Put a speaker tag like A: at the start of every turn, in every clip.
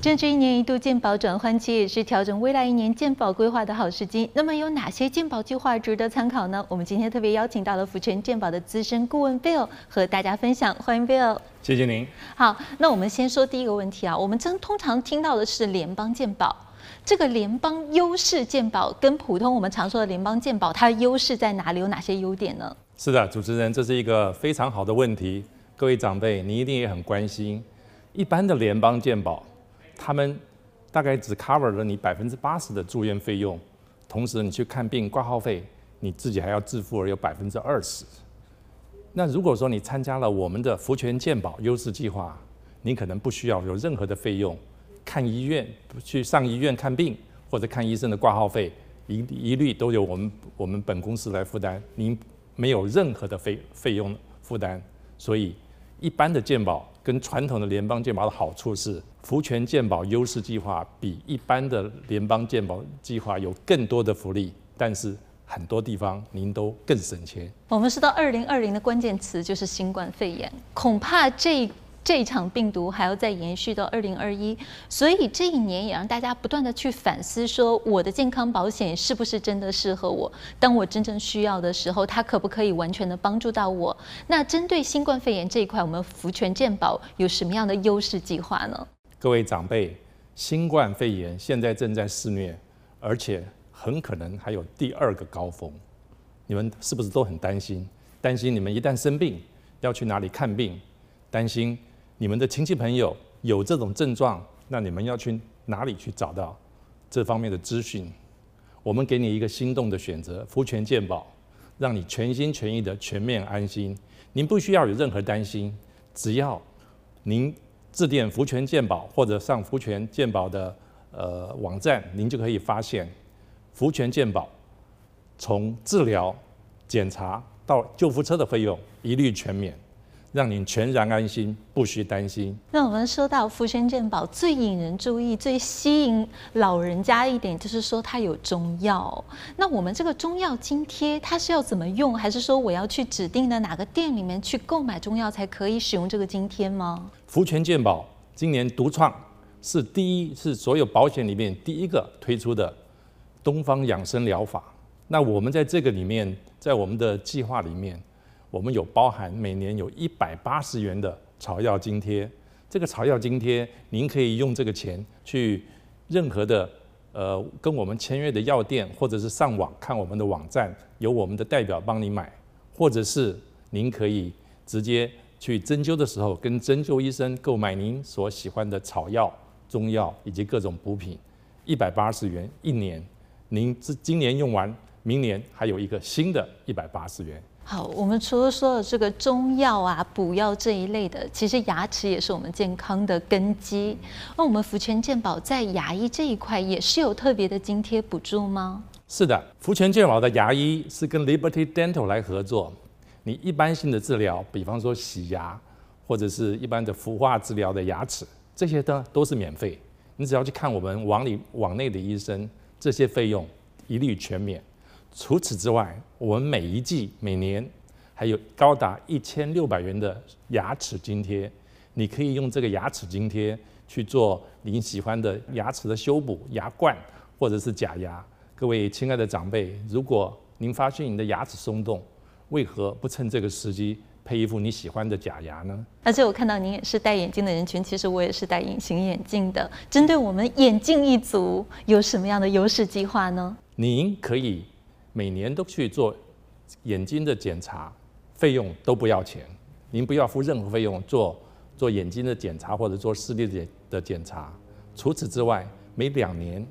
A: 正值一年一度健保转换期，也是调整未来一年健保规划的好时机。那么有哪些健保计划值得参考呢？我们今天特别邀请到了福泉健保的资深顾问 Bill 和大家分享。欢迎 Bill。
B: 谢谢您。
A: 好，那我们先说第一个问题啊。我们真通常听到的是联邦健保，这个联邦优势健保跟普通我们常说的联邦健保，它的优势在哪里？有哪些优点呢？
B: 是的，主持人，这是一个非常好的问题。各位长辈，你一定也很关心。一般的联邦健保，他们大概只 cover 了你百分之八十的住院费用，同时你去看病挂号费，你自己还要自付而有百分之二十。那如果说你参加了我们的福全健保优势计划，你可能不需要有任何的费用，看医院去上医院看病或者看医生的挂号费，一一律都由我们我们本公司来负担，您没有任何的费费用负担。所以一般的健保。跟传统的联邦健保的好处是，福全健保优势计划比一般的联邦健保计划有更多的福利，但是很多地方您都更省钱。
A: 我们说到二零二零的关键词就是新冠肺炎，恐怕这。这一场病毒还要再延续到二零二一，所以这一年也让大家不断的去反思：说我的健康保险是不是真的适合我？当我真正需要的时候，它可不可以完全的帮助到我？那针对新冠肺炎这一块，我们福全健保有什么样的优势计划呢？
B: 各位长辈，新冠肺炎现在正在肆虐，而且很可能还有第二个高峰，你们是不是都很担心？担心你们一旦生病要去哪里看病？担心。你们的亲戚朋友有这种症状，那你们要去哪里去找到这方面的资讯？我们给你一个心动的选择，福全健保，让你全心全意的全面安心。您不需要有任何担心，只要您致电福全健保或者上福全健保的呃网站，您就可以发现福全健保从治疗、检查到救护车的费用一律全免。让您全然安心，不需担心。
A: 那我们说到福全健保最引人注意、最吸引老人家一点，就是说它有中药。那我们这个中药津贴，它是要怎么用？还是说我要去指定的哪个店里面去购买中药才可以使用这个津贴吗？
B: 福全健保今年独创，是第一，是所有保险里面第一个推出的东方养生疗法。那我们在这个里面，在我们的计划里面。我们有包含每年有一百八十元的草药津贴，这个草药津贴，您可以用这个钱去任何的呃跟我们签约的药店，或者是上网看我们的网站，由我们的代表帮你买，或者是您可以直接去针灸的时候跟针灸医生购买您所喜欢的草药、中药以及各种补品，一百八十元一年，您这今年用完，明年还有一个新的一百八十元。
A: 好，我们除了说的这个中药啊、补药这一类的，其实牙齿也是我们健康的根基。那我们福泉健保在牙医这一块也是有特别的津贴补助吗？
B: 是的，福泉健保的牙医是跟 Liberty Dental 来合作。你一般性的治疗，比方说洗牙或者是一般的氟化治疗的牙齿，这些呢都是免费。你只要去看我们网里网内的医生，这些费用一律全免。除此之外，我们每一季每年还有高达一千六百元的牙齿津贴，你可以用这个牙齿津贴去做你喜欢的牙齿的修补、牙冠或者是假牙。各位亲爱的长辈，如果您发现你的牙齿松动，为何不趁这个时机配一副你喜欢的假牙呢？
A: 而且我看到您也是戴眼镜的人群，其实我也是戴隐形眼镜的。针对我们眼镜一族，有什么样的优势计划呢？
B: 您可以。每年都去做眼睛的检查，费用都不要钱，您不要付任何费用做做眼睛的检查或者做视力的的检查。除此之外，每两年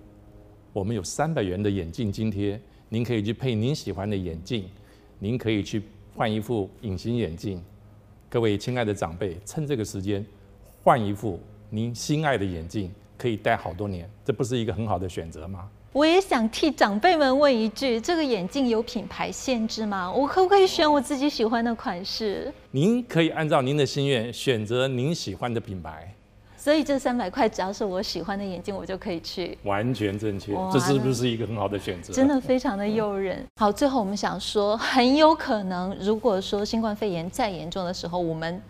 B: 我们有三百元的眼镜津贴，您可以去配您喜欢的眼镜，您可以去换一副隐形眼镜。各位亲爱的长辈，趁这个时间换一副您心爱的眼镜，可以戴好多年，这不是一个很好的选择吗？
A: 我也想替长辈们问一句：这个眼镜有品牌限制吗？我可不可以选我自己喜欢的款式？
B: 您可以按照您的心愿选择您喜欢的品牌。
A: 所以这三百块只要是我喜欢的眼镜，我就可以去。
B: 完全正确，这是不是一个很好的选择？
A: 真的非常的诱人。好，最后我们想说，很有可能，如果说新冠肺炎再严重的时候，我们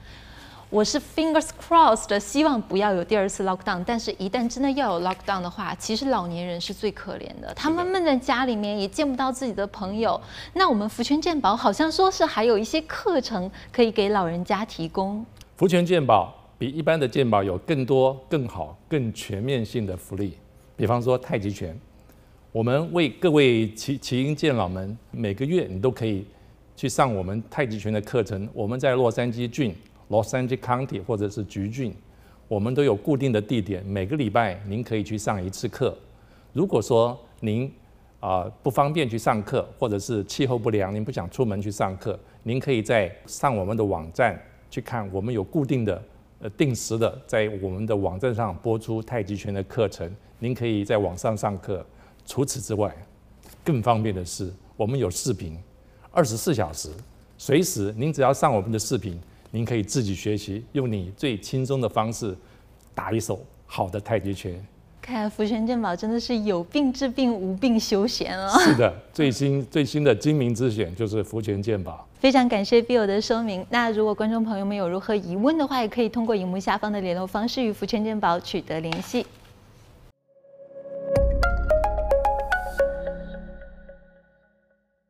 A: 我是 fingers crossed 的，希望不要有第二次 lockdown。但是，一旦真的要有 lockdown 的话，其实老年人是最可怜的，他们闷在家里面也见不到自己的朋友。那我们福泉健保好像说是还有一些课程可以给老人家提供。
B: 福泉健保比一般的健保有更多、更好、更全面性的福利，比方说太极拳，我们为各位耆耆英健老们每个月你都可以去上我们太极拳的课程。我们在洛杉矶郡。Los Angeles County 或者是橘郡，我们都有固定的地点，每个礼拜您可以去上一次课。如果说您啊、不方便去上课，或者是气候不良，您不想出门去上课，您可以在上我们的网站去看，我们有固定的、呃定时的在我们的网站上播出太极拳的课程，您可以在网上上课。除此之外，更方便的是，我们有视频，二十四小时，随时您只要上我们的视频。您可以自己学习，用你最轻松的方式打一手好的太极拳。
A: 看来福泉健保真的是有病治病，无病休闲哦。
B: 是的，最新最新的精明之选就是福泉健保。
A: 非常感谢 Bill 的说明。那如果观众朋友们有任何疑问的话，也可以通过荧幕下方的联络方式与福泉健保取得联系。